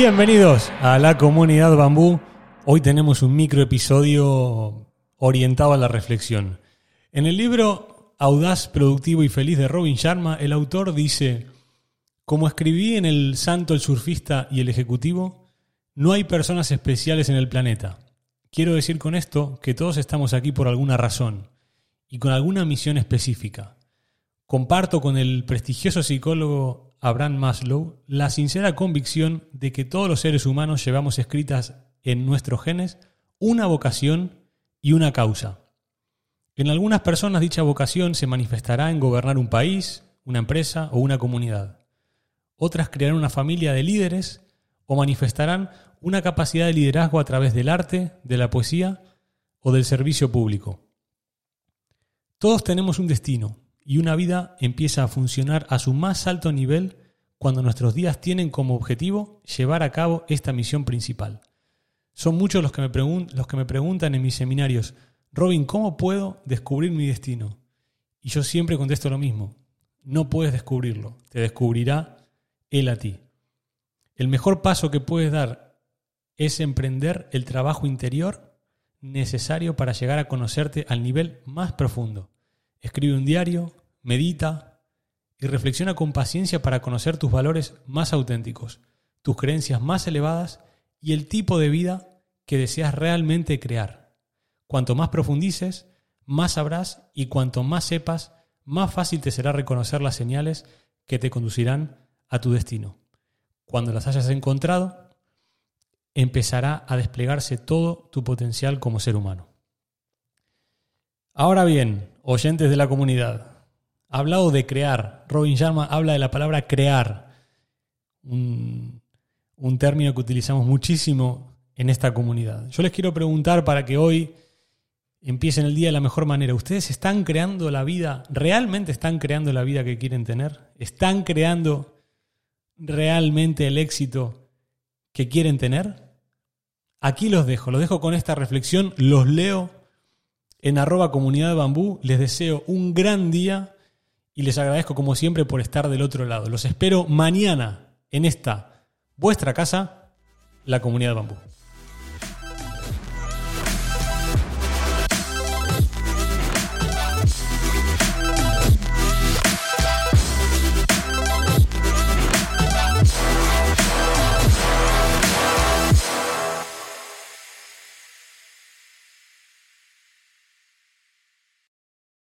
Bienvenidos a la comunidad Bambú. Hoy tenemos un micro episodio orientado a la reflexión. En el libro Audaz, Productivo y Feliz de Robin Sharma, el autor dice, como escribí en El Santo, el Surfista y el Ejecutivo, no hay personas especiales en el planeta. Quiero decir con esto que todos estamos aquí por alguna razón y con alguna misión específica. Comparto con el prestigioso psicólogo Abraham Maslow la sincera convicción de que todos los seres humanos llevamos escritas en nuestros genes una vocación y una causa. En algunas personas dicha vocación se manifestará en gobernar un país, una empresa o una comunidad. Otras crearán una familia de líderes o manifestarán una capacidad de liderazgo a través del arte, de la poesía o del servicio público. Todos tenemos un destino, y una vida empieza a funcionar a su más alto nivel cuando nuestros días tienen como objetivo llevar a cabo esta misión principal. Son muchos los que me, los que me preguntan en mis seminarios, Robin, ¿cómo puedo descubrir mi destino? Y yo siempre contesto lo mismo, no puedes descubrirlo, te descubrirá él a ti. El mejor paso que puedes dar es emprender el trabajo interior necesario para llegar a conocerte al nivel más profundo. Escribe un diario, medita y reflexiona con paciencia para conocer tus valores más auténticos, tus creencias más elevadas y el tipo de vida que deseas realmente crear. Cuanto más profundices, más sabrás y cuanto más sepas, más fácil te será reconocer las señales que te conducirán a tu destino. Cuando las hayas encontrado, empezará a desplegarse todo tu potencial como ser humano. Ahora bien, oyentes de la comunidad, ha hablado de crear. Robin Sharma habla de la palabra crear, un, un término que utilizamos muchísimo en esta comunidad. Yo les quiero preguntar para que hoy empiecen el día de la mejor manera. ¿Ustedes están creando la vida, realmente están creando la vida que quieren tener? ¿Están creando realmente el éxito que quieren tener? Aquí los dejo, los dejo con esta reflexión, los leo en arroba comunidad bambú, les deseo un gran día y les agradezco como siempre por estar del otro lado. Los espero mañana en esta vuestra casa, la comunidad bambú.